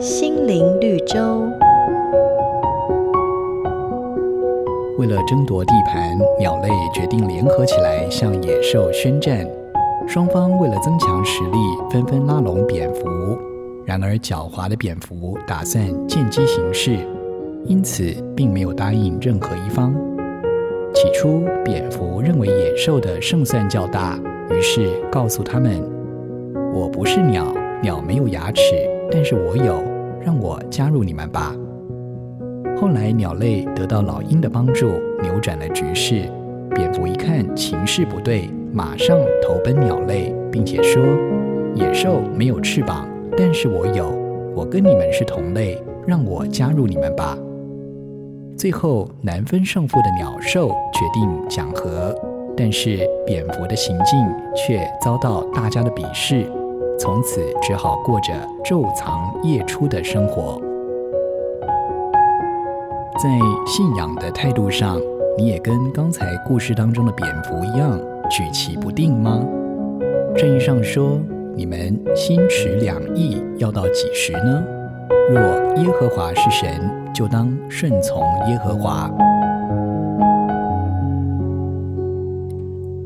心灵绿洲。为了争夺地盘，鸟类决定联合起来向野兽宣战。双方为了增强实力，纷纷拉拢蝙蝠。然而，狡猾的蝙蝠打算见机行事，因此并没有答应任何一方。起初，蝙蝠认为野兽的胜算较大，于是告诉他们：“我不是鸟，鸟没有牙齿，但是我有，让我加入你们吧。”后来，鸟类得到老鹰的帮助，扭转了局势。蝙蝠一看情势不对，马上投奔鸟类，并且说：“野兽没有翅膀，但是我有，我跟你们是同类，让我加入你们吧。”最后，难分胜负的鸟兽决定讲和，但是蝙蝠的行径却遭到大家的鄙视，从此只好过着昼藏夜出的生活。在信仰的态度上，你也跟刚才故事当中的蝙蝠一样举棋不定吗？正义上说，你们心持两意，要到几时呢？若耶和华是神，就当顺从耶和华。